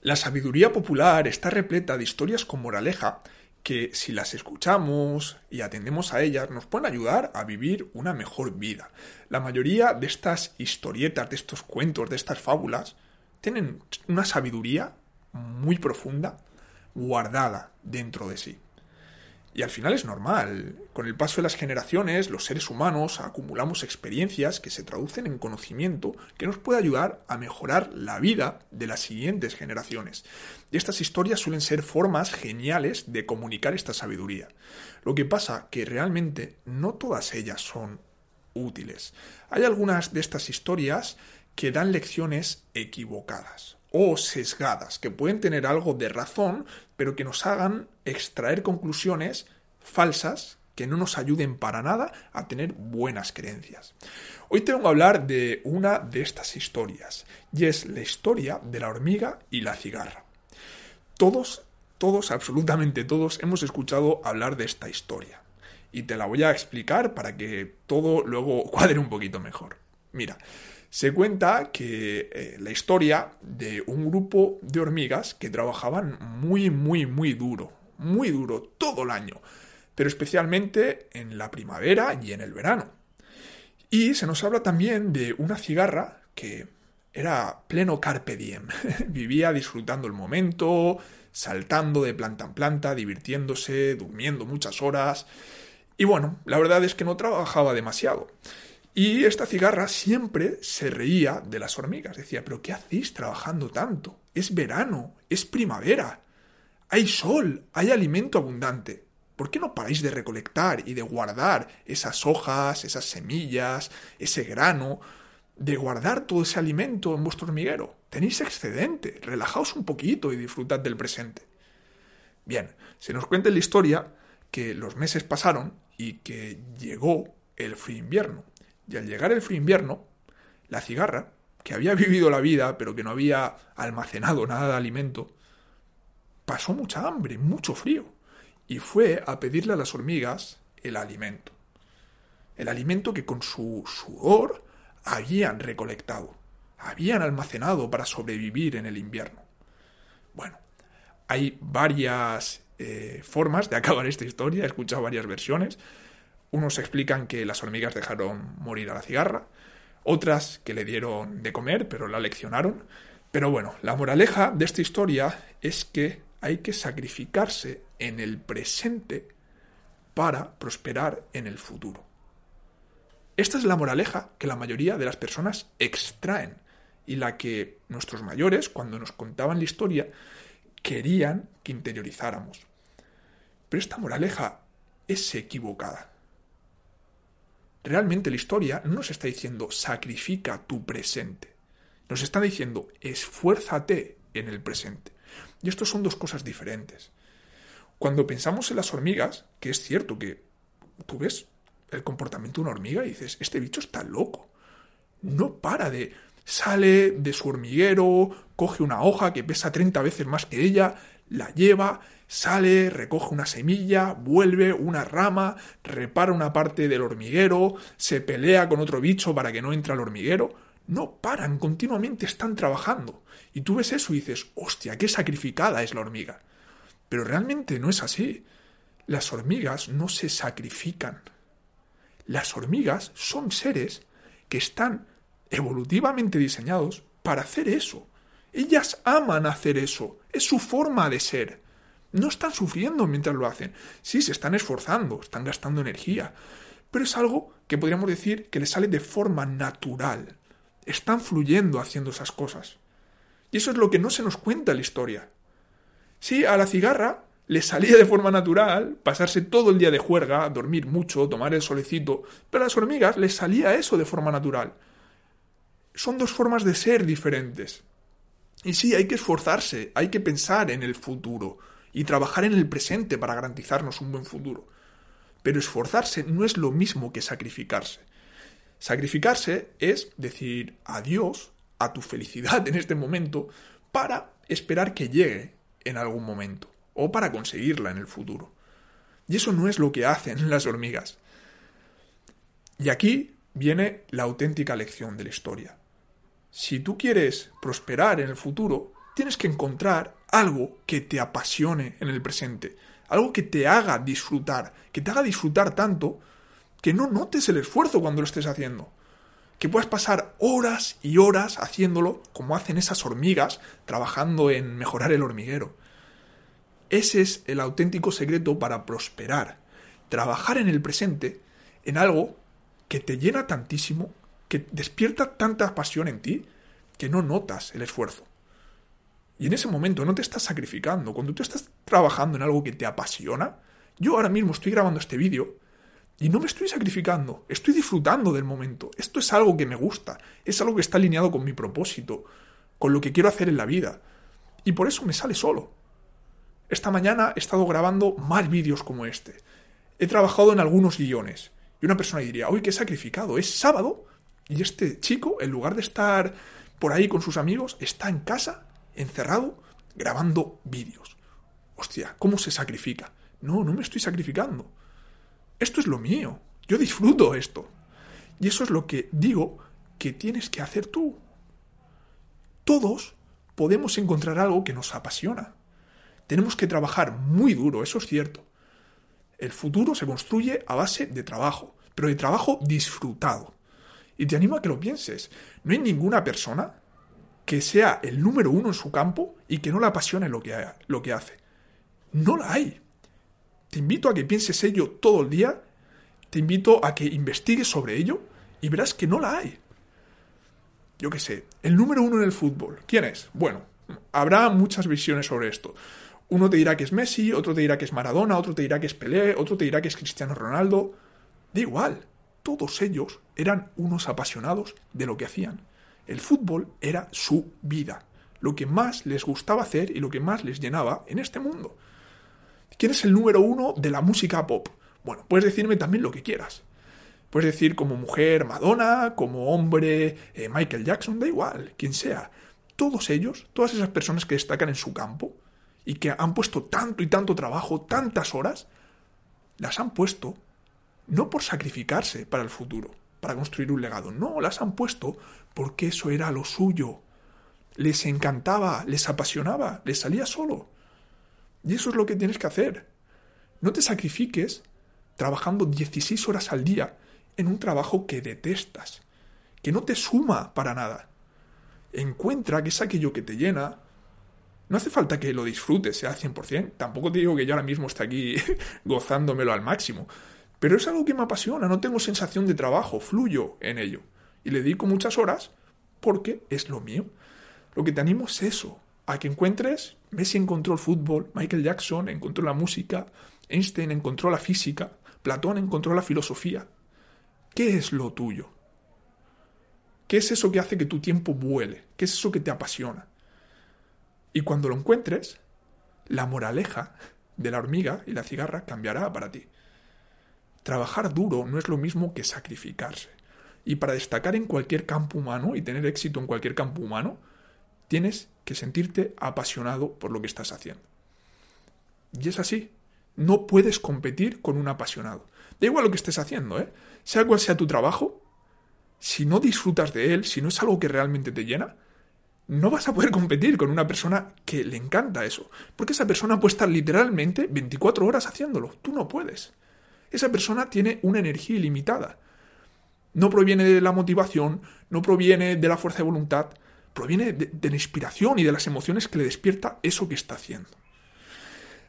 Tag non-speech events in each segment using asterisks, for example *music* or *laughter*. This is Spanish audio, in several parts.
La sabiduría popular está repleta de historias con moraleja que si las escuchamos y atendemos a ellas nos pueden ayudar a vivir una mejor vida. La mayoría de estas historietas, de estos cuentos, de estas fábulas, tienen una sabiduría muy profunda guardada dentro de sí. Y al final es normal. Con el paso de las generaciones, los seres humanos acumulamos experiencias que se traducen en conocimiento que nos puede ayudar a mejorar la vida de las siguientes generaciones. Y estas historias suelen ser formas geniales de comunicar esta sabiduría. Lo que pasa que realmente no todas ellas son útiles. Hay algunas de estas historias que dan lecciones equivocadas o sesgadas, que pueden tener algo de razón, pero que nos hagan extraer conclusiones falsas que no nos ayuden para nada a tener buenas creencias. Hoy tengo a hablar de una de estas historias, y es la historia de la hormiga y la cigarra. Todos, todos, absolutamente todos, hemos escuchado hablar de esta historia, y te la voy a explicar para que todo luego *laughs* cuadre un poquito mejor. Mira, se cuenta que eh, la historia de un grupo de hormigas que trabajaban muy, muy, muy duro, muy duro todo el año, pero especialmente en la primavera y en el verano. Y se nos habla también de una cigarra que era pleno carpe diem, *laughs* vivía disfrutando el momento, saltando de planta en planta, divirtiéndose, durmiendo muchas horas. Y bueno, la verdad es que no trabajaba demasiado. Y esta cigarra siempre se reía de las hormigas. Decía, pero ¿qué hacéis trabajando tanto? Es verano, es primavera. Hay sol, hay alimento abundante. ¿Por qué no paráis de recolectar y de guardar esas hojas, esas semillas, ese grano, de guardar todo ese alimento en vuestro hormiguero? Tenéis excedente, relajaos un poquito y disfrutad del presente. Bien, se nos cuenta en la historia que los meses pasaron y que llegó el frío invierno. Y al llegar el frío invierno, la cigarra, que había *laughs* vivido la vida, pero que no había almacenado nada de alimento, pasó mucha hambre, mucho frío, y fue a pedirle a las hormigas el alimento. El alimento que con su sudor habían recolectado, habían almacenado para sobrevivir en el invierno. Bueno, hay varias eh, formas de *laughs* acabar esta historia, he escuchado varias versiones. Unos explican que las hormigas dejaron morir a la cigarra, otras que le dieron de comer, pero la leccionaron. Pero bueno, la moraleja de esta historia es que hay que sacrificarse en el presente para prosperar en el futuro. Esta es la moraleja que la mayoría de las personas extraen y la que nuestros mayores, cuando nos contaban la historia, querían que interiorizáramos. Pero esta moraleja es equivocada. Realmente la historia no nos está diciendo sacrifica tu presente. Nos está diciendo esfuérzate en el presente. Y esto son dos cosas diferentes. Cuando pensamos en las hormigas, que es cierto que tú ves el comportamiento de una hormiga y dices, este bicho está loco. No para de... Sale de su hormiguero, coge una hoja que pesa 30 veces más que ella, la lleva, sale, recoge una semilla, vuelve una rama, repara una parte del hormiguero, se pelea con otro bicho para que no entre al hormiguero. No paran, continuamente están trabajando. Y tú ves eso y dices, hostia, qué sacrificada es la hormiga. Pero realmente no es así. Las hormigas no se sacrifican. Las hormigas son seres que están evolutivamente diseñados para hacer eso. Ellas aman hacer eso. Es su forma de ser. No están sufriendo mientras lo hacen. Sí, se están esforzando, están gastando energía. Pero es algo que podríamos decir que les sale de forma natural. Están fluyendo haciendo esas cosas. Y eso es lo que no se nos cuenta en la historia. Sí, a la cigarra le salía de forma natural pasarse todo el día de juerga, dormir mucho, tomar el solecito, pero a las hormigas les salía eso de forma natural. Son dos formas de ser diferentes. Y sí, hay que esforzarse, hay que pensar en el futuro y trabajar en el presente para garantizarnos un buen futuro. Pero esforzarse no es lo mismo que sacrificarse. Sacrificarse es decir adiós a tu felicidad en este momento para esperar que llegue en algún momento o para conseguirla en el futuro. Y eso no es lo que hacen las hormigas. Y aquí viene la auténtica lección de la historia. Si tú quieres prosperar en el futuro, tienes que encontrar algo que te apasione en el presente, algo que te haga disfrutar, que te haga disfrutar tanto que no notes el esfuerzo cuando lo estés haciendo. Que puedas pasar horas y horas haciéndolo como hacen esas hormigas trabajando en mejorar el hormiguero. Ese es el auténtico secreto para prosperar. Trabajar en el presente en algo que te llena tantísimo, que despierta tanta pasión en ti, que no notas el esfuerzo. Y en ese momento no te estás sacrificando. Cuando tú estás trabajando en algo que te apasiona, yo ahora mismo estoy grabando este vídeo y no me estoy sacrificando, estoy disfrutando del momento. Esto es algo que me gusta, es algo que está alineado con mi propósito, con lo que quiero hacer en la vida. Y por eso me sale solo. Esta mañana he estado grabando más vídeos como este. He trabajado en algunos guiones. Y una persona diría, uy, qué sacrificado, es sábado y este chico, en lugar de estar por ahí con sus amigos, está en casa, encerrado, grabando vídeos. Hostia, ¿cómo se sacrifica? No, no me estoy sacrificando. Esto es lo mío. Yo disfruto esto. Y eso es lo que digo que tienes que hacer tú. Todos podemos encontrar algo que nos apasiona. Tenemos que trabajar muy duro, eso es cierto. El futuro se construye a base de trabajo, pero de trabajo disfrutado. Y te animo a que lo pienses. No hay ninguna persona que sea el número uno en su campo y que no la apasione lo que, lo que hace. No la hay. Te invito a que pienses ello todo el día, te invito a que investigues sobre ello y verás que no la hay. Yo qué sé, el número uno en el fútbol. ¿Quién es? Bueno, habrá muchas visiones sobre esto. Uno te dirá que es Messi, otro te dirá que es Maradona, otro te dirá que es Pelé, otro te dirá que es Cristiano Ronaldo. Da igual, todos ellos eran unos apasionados de lo que hacían. El fútbol era su vida, lo que más les gustaba hacer y lo que más les llenaba en este mundo. ¿Quién es el número uno de la música pop? Bueno, puedes decirme también lo que quieras. Puedes decir como mujer Madonna, como hombre eh, Michael Jackson, da igual, quien sea. Todos ellos, todas esas personas que destacan en su campo, y que han puesto tanto y tanto trabajo, tantas horas, las han puesto no por sacrificarse para el futuro, para construir un legado, no, las han puesto porque eso era lo suyo. Les encantaba, les apasionaba, les salía solo. Y eso es lo que tienes que hacer. No te sacrifiques trabajando 16 horas al día en un trabajo que detestas, que no te suma para nada. Encuentra que es aquello que te llena, no hace falta que lo disfrutes sea al 100%. Tampoco te digo que yo ahora mismo esté aquí *laughs* gozándomelo al máximo. Pero es algo que me apasiona, no tengo sensación de trabajo, fluyo en ello. Y le dedico muchas horas porque es lo mío. Lo que te animo es eso, a que encuentres, Messi encontró el fútbol, Michael Jackson encontró la música, Einstein encontró la física, Platón encontró la filosofía. ¿Qué es lo tuyo? ¿Qué es eso que hace que tu tiempo vuele? ¿Qué es eso que te apasiona? Y cuando lo encuentres, la moraleja de la hormiga y la cigarra cambiará para ti. Trabajar duro no es lo mismo que sacrificarse. Y para destacar en cualquier campo humano y tener éxito en cualquier campo humano, tienes que sentirte apasionado por lo que estás haciendo. Y es así. No puedes competir con un apasionado. Da igual lo que estés haciendo, ¿eh? Sea cual sea tu trabajo, si no disfrutas de él, si no es algo que realmente te llena, no vas a poder competir con una persona que le encanta eso. Porque esa persona puede estar literalmente 24 horas haciéndolo. Tú no puedes. Esa persona tiene una energía ilimitada. No proviene de la motivación, no proviene de la fuerza de voluntad, proviene de, la inspiración y de las emociones que le despierta eso que está haciendo.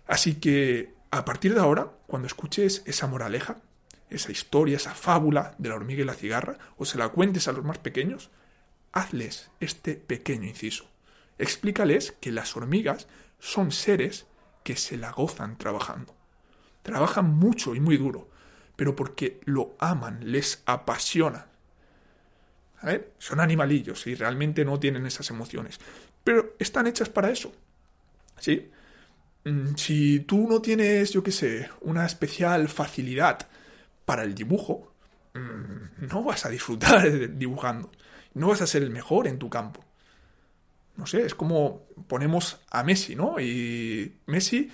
Así que, a partir de ahora, cuando escuches esa moraleja, esa historia, esa fábula de la hormiga y la cigarra, o se la cuentes a los más pequeños, hazles este pequeño inciso. Explícales que las hormigas son seres que se la gozan trabajando. Trabajan mucho y muy duro, pero porque lo aman, les apasiona. Son animalillos y realmente no tienen esas emociones. pero están hechas para eso. ¿Sí? Mm, si tú no tienes, yo qué sé, una especial facilidad para el dibujo, mm, no vas a disfrutar *laughs* dibujando. No vas a ser el mejor en tu campo. No sé, es como ponemos a Messi, ¿no? Y Messi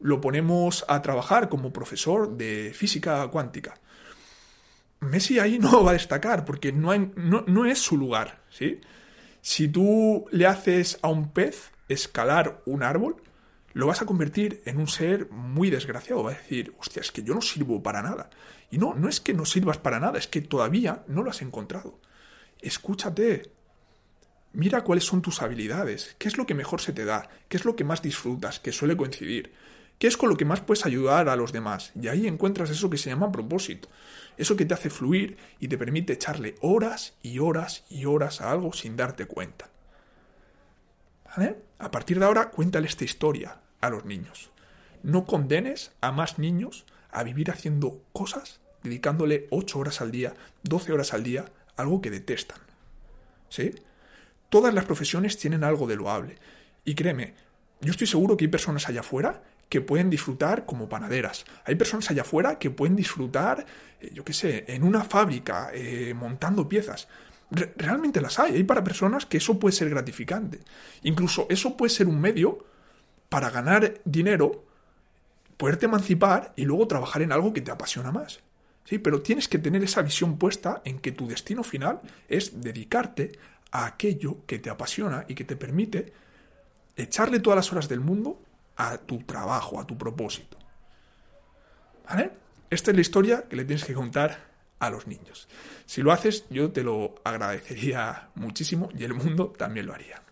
lo ponemos a trabajar como profesor de física cuántica. Messi ahí no *laughs* va a destacar porque no, es su lugar, ¿sí? Si tú le haces a un pez escalar un árbol, lo vas a convertir en un ser muy desgraciado. Va a decir, hostia, es que yo no sirvo para nada. Y no, no es que no sirvas para nada, es que todavía no lo has encontrado. Escúchate. Mira cuáles son tus habilidades, qué es lo que mejor se te da, qué es lo que más disfrutas, que suele coincidir, qué es con lo que más puedes ayudar a los demás. Y ahí encuentras eso que se llama propósito. Eso que te hace fluir y te permite echarle horas y horas y horas a algo sin darte cuenta. ¿Vale? A partir de ahora, cuéntale esta historia a los niños. No condenes a más niños a vivir haciendo cosas, dedicándole 8 horas al día, 12 horas al día, algo que detestan. ¿Sí? Todas las profesiones tienen algo de loable. Y créeme, yo estoy seguro que hay personas allá afuera que pueden disfrutar como panaderas. Hay personas allá afuera que pueden disfrutar, eh, yo qué sé, en una fábrica, eh, montando piezas. realmente las hay. Hay para personas que eso puede ser gratificante. Incluso eso puede ser un medio para ganar dinero, poderte emancipar y luego trabajar en algo que te apasiona más. Sí, pero tienes que tener esa visión puesta en que tu destino final es dedicarte a aquello que te apasiona y que te permite echarle todas las horas del mundo a tu trabajo, a tu propósito. ¿Vale? Esta es la historia que le tienes que contar a los niños. Si lo haces, yo te lo agradecería muchísimo y el mundo también lo haría.